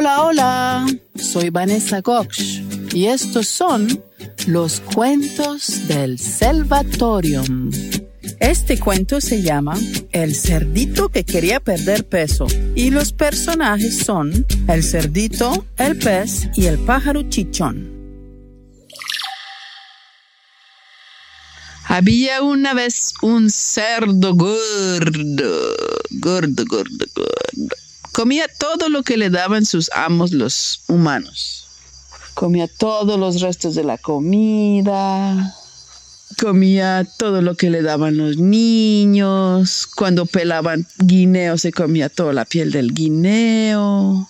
Hola, hola, soy Vanessa Gox y estos son los cuentos del Salvatorium. Este cuento se llama El cerdito que quería perder peso y los personajes son el cerdito, el pez y el pájaro chichón. Había una vez un cerdo gordo, gordo, gordo, gordo. Comía todo lo que le daban sus amos los humanos. Comía todos los restos de la comida. Comía todo lo que le daban los niños. Cuando pelaban guineo se comía toda la piel del guineo.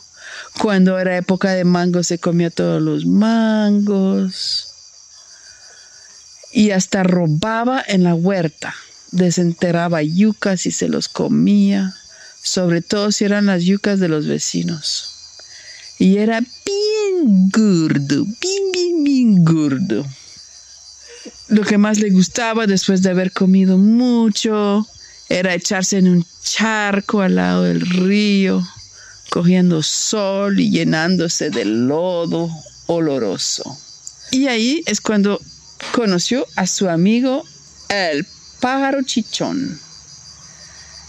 Cuando era época de mango se comía todos los mangos y hasta robaba en la huerta, desenterraba yucas y se los comía, sobre todo si eran las yucas de los vecinos. Y era bien gordo, bien, bien, bien gordo. Lo que más le gustaba después de haber comido mucho era echarse en un charco al lado del río, cogiendo sol y llenándose de lodo oloroso. Y ahí es cuando conoció a su amigo el pájaro chichón.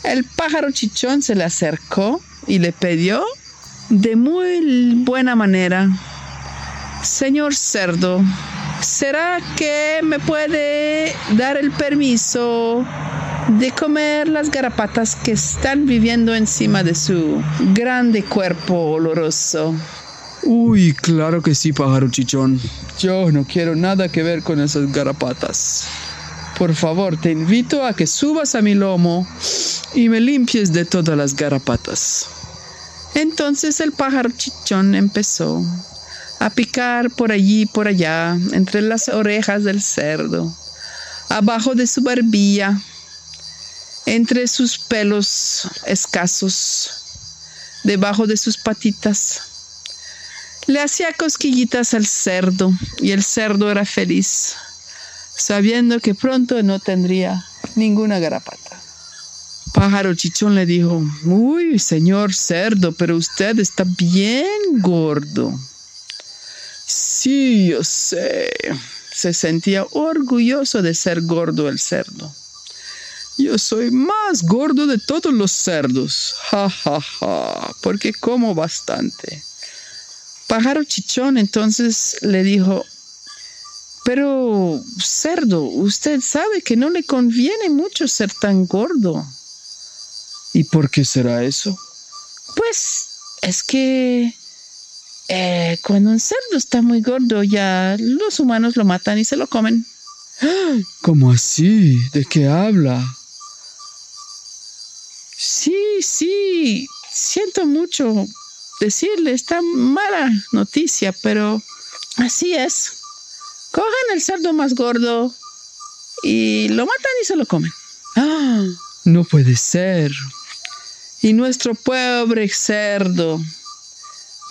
El pájaro chichón se le acercó y le pidió de muy buena manera, Señor cerdo, ¿será que me puede dar el permiso de comer las garapatas que están viviendo encima de su grande cuerpo oloroso? Uy, claro que sí, pájaro chichón. Yo no quiero nada que ver con esas garapatas. Por favor, te invito a que subas a mi lomo y me limpies de todas las garapatas. Entonces el pájaro chichón empezó a picar por allí y por allá, entre las orejas del cerdo, abajo de su barbilla, entre sus pelos escasos, debajo de sus patitas le hacía cosquillitas al cerdo y el cerdo era feliz, sabiendo que pronto no tendría ninguna garapata. Pájaro Chichón le dijo, uy, señor cerdo, pero usted está bien gordo. Sí, yo sé. Se sentía orgulloso de ser gordo el cerdo. Yo soy más gordo de todos los cerdos. Ja, ja, ja, porque como bastante. Pájaro Chichón entonces le dijo, pero cerdo, usted sabe que no le conviene mucho ser tan gordo. ¿Y por qué será eso? Pues es que eh, cuando un cerdo está muy gordo ya los humanos lo matan y se lo comen. ¿Cómo así? ¿De qué habla? Sí, sí, siento mucho, decirle esta mala noticia, pero así es. Cogen el cerdo más gordo y lo matan y se lo comen. ¡Ah! No puede ser. Y nuestro pobre cerdo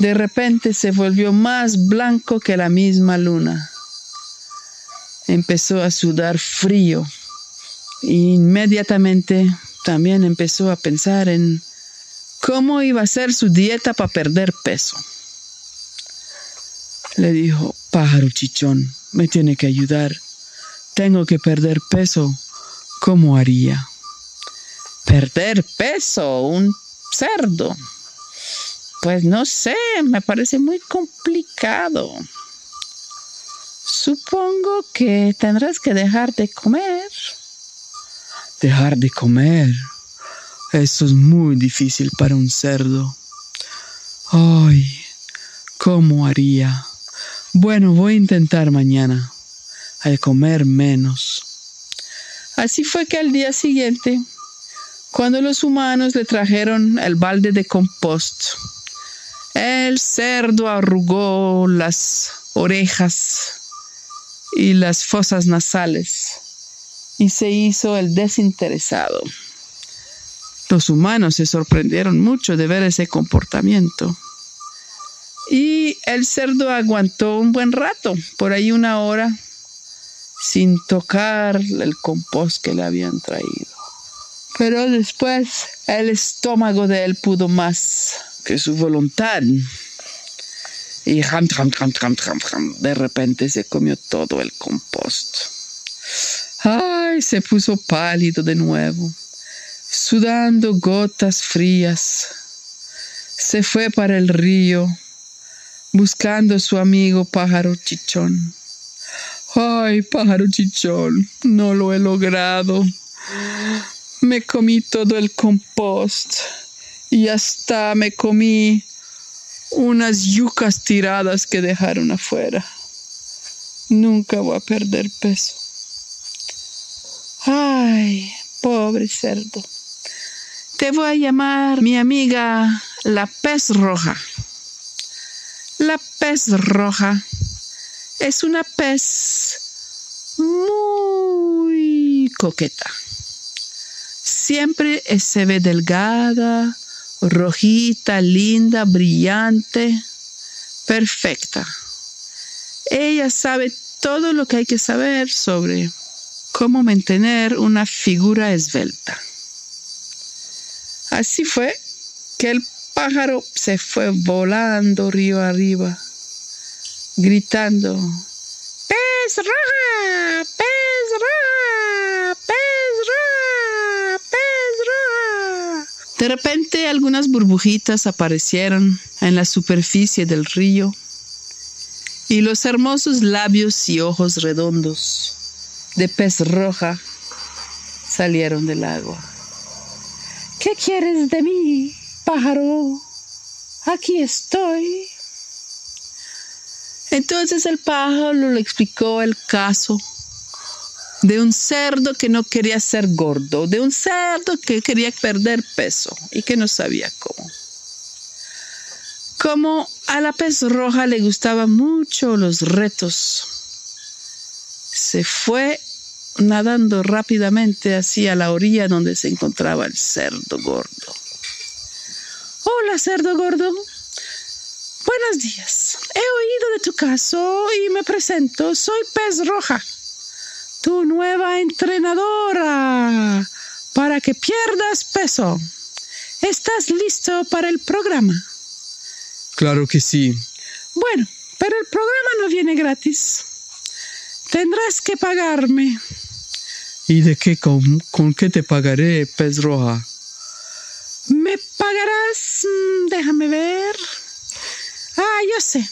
de repente se volvió más blanco que la misma luna. Empezó a sudar frío. E inmediatamente también empezó a pensar en cómo iba a ser su dieta para perder peso. Le dijo, pájaro chichón, me tiene que ayudar. Tengo que perder peso. ¿Cómo haría? Perder peso, un cerdo. Pues no sé, me parece muy complicado. Supongo que tendrás que dejar de comer. Dejar de comer. Eso es muy difícil para un cerdo. Ay, ¿cómo haría? Bueno, voy a intentar mañana a comer menos. Así fue que al día siguiente, cuando los humanos le trajeron el balde de compost, el cerdo arrugó las orejas y las fosas nasales y se hizo el desinteresado. Los humanos se sorprendieron mucho de ver ese comportamiento. Y el cerdo aguantó un buen rato, por ahí una hora, sin tocar el compost que le habían traído. Pero después el estómago de él pudo más que su voluntad Y ram, ram, ram, ram, ram, ram, de repente se comió todo el compost. Ay, se puso pálido de nuevo, sudando gotas frías. Se fue para el río, buscando a su amigo pájaro chichón. Ay, pájaro chichón, no lo he logrado. Me comí todo el compost y hasta me comí unas yucas tiradas que dejaron afuera. Nunca voy a perder peso. Ay, pobre cerdo. Te voy a llamar mi amiga la pez roja. La pez roja es una pez muy coqueta. Siempre se ve delgada, rojita, linda, brillante, perfecta. Ella sabe todo lo que hay que saber sobre cómo mantener una figura esbelta. Así fue que el pájaro se fue volando río arriba, gritando, ¡Pez roja! ¡Pez roja! ¡Pez roja! ¡Pez roja! De repente algunas burbujitas aparecieron en la superficie del río y los hermosos labios y ojos redondos de pez roja salieron del agua. ¿Qué quieres de mí, pájaro? Aquí estoy. Entonces el pájaro le explicó el caso de un cerdo que no quería ser gordo, de un cerdo que quería perder peso y que no sabía cómo. Como a la pez roja le gustaban mucho los retos, se fue nadando rápidamente hacia la orilla donde se encontraba el cerdo gordo. Hola, cerdo gordo. Buenos días. He oído de tu caso y me presento. Soy Pez Roja, tu nueva entrenadora para que pierdas peso. ¿Estás listo para el programa? Claro que sí. Bueno, pero el programa no viene gratis. Tendrás que pagarme. ¿Y de qué? ¿Con, con qué te pagaré, pez roja? ¿Me pagarás? mm, Déjame ver. Ah, yo sé.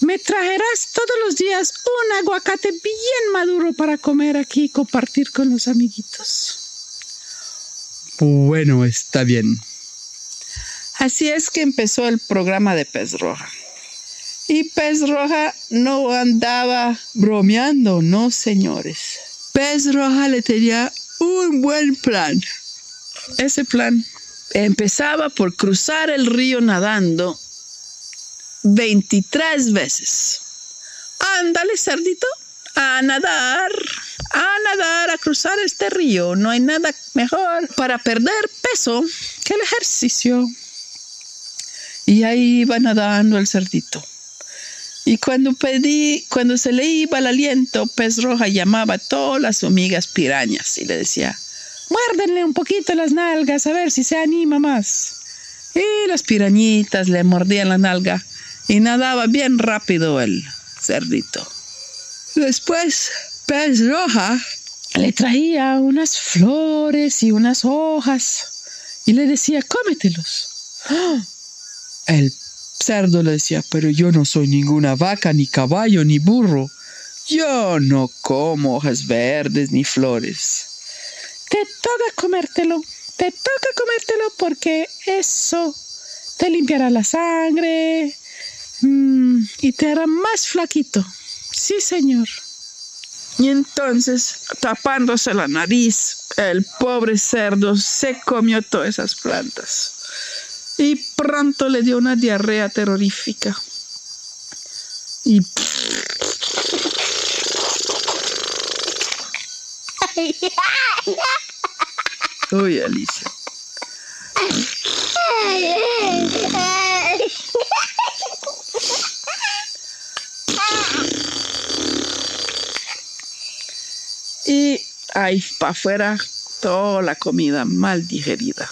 Me traerás todos los días un aguacate bien maduro para comer aquí y compartir con los amiguitos. Bueno, está bien. Así es que empezó el programa de Pez Roja. Y Pez Roja no andaba bromeando, no señores. Pez Roja le tenía un buen plan. Ese plan empezaba por cruzar el río nadando 23 veces. Ándale, cerdito, a nadar, a nadar, a cruzar este río. No hay nada mejor para perder peso que el ejercicio. Y ahí iba nadando el cerdito. Y cuando pedí, cuando se le iba el aliento, Pez Roja llamaba a todas las hormigas pirañas y le decía, muérdenle un poquito las nalgas a ver si se anima más. Y las pirañitas le mordían la nalga y nadaba bien rápido el cerdito. Después, Pez Roja le traía unas flores y unas hojas y le decía, cómetelos. ¡Ah! El cerdo le decía, pero yo no soy ninguna vaca, ni caballo, ni burro. Yo no como hojas verdes ni flores. Te toca comértelo, te toca comértelo porque eso te limpiará la sangre mm, y te hará más flaquito. Sí, señor. Y entonces, tapándose la nariz, el pobre cerdo se comió todas esas plantas y pronto le dio una diarrea terrorífica. Y Uy, Alicia. Para afuera toda la comida mal digerida.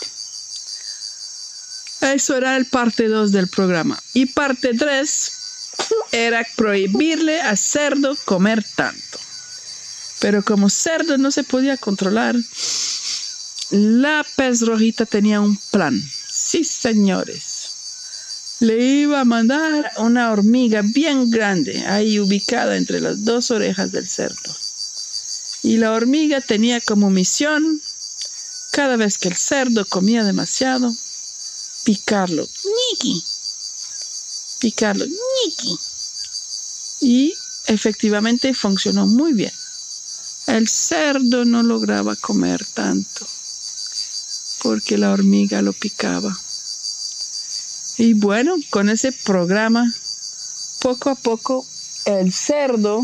Eso era el parte 2 del programa. Y parte 3 era prohibirle a Cerdo comer tanto. Pero como Cerdo no se podía controlar, la pez rojita tenía un plan. Sí, señores. Le iba a mandar una hormiga bien grande, ahí ubicada entre las dos orejas del cerdo. Y la hormiga tenía como misión, cada vez que el cerdo comía demasiado, picarlo. ¡Niki! Picarlo. ¡Niki! Y efectivamente funcionó muy bien. El cerdo no lograba comer tanto porque la hormiga lo picaba. Y bueno, con ese programa, poco a poco, el cerdo,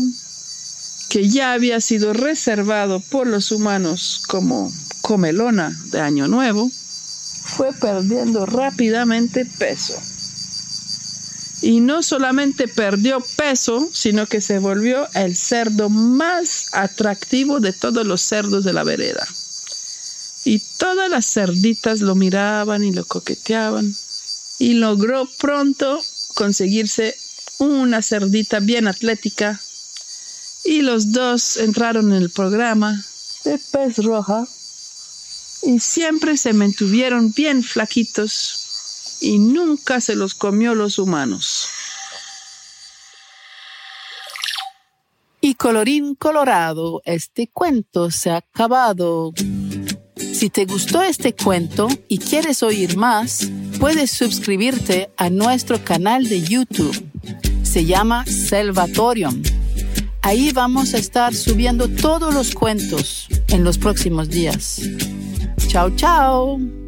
que ya había sido reservado por los humanos como comelona de Año Nuevo, fue perdiendo rápidamente peso. Y no solamente perdió peso, sino que se volvió el cerdo más atractivo de todos los cerdos de la vereda. Y todas las cerditas lo miraban y lo coqueteaban. Y logró pronto conseguirse una cerdita bien atlética. Y los dos entraron en el programa de pez roja. Y siempre se mantuvieron bien flaquitos y nunca se los comió los humanos. Y colorín colorado, este cuento se ha acabado. Si te gustó este cuento y quieres oír más, puedes suscribirte a nuestro canal de YouTube. Se llama Selvatorium. Ahí vamos a estar subiendo todos los cuentos en los próximos días. Chao, chao.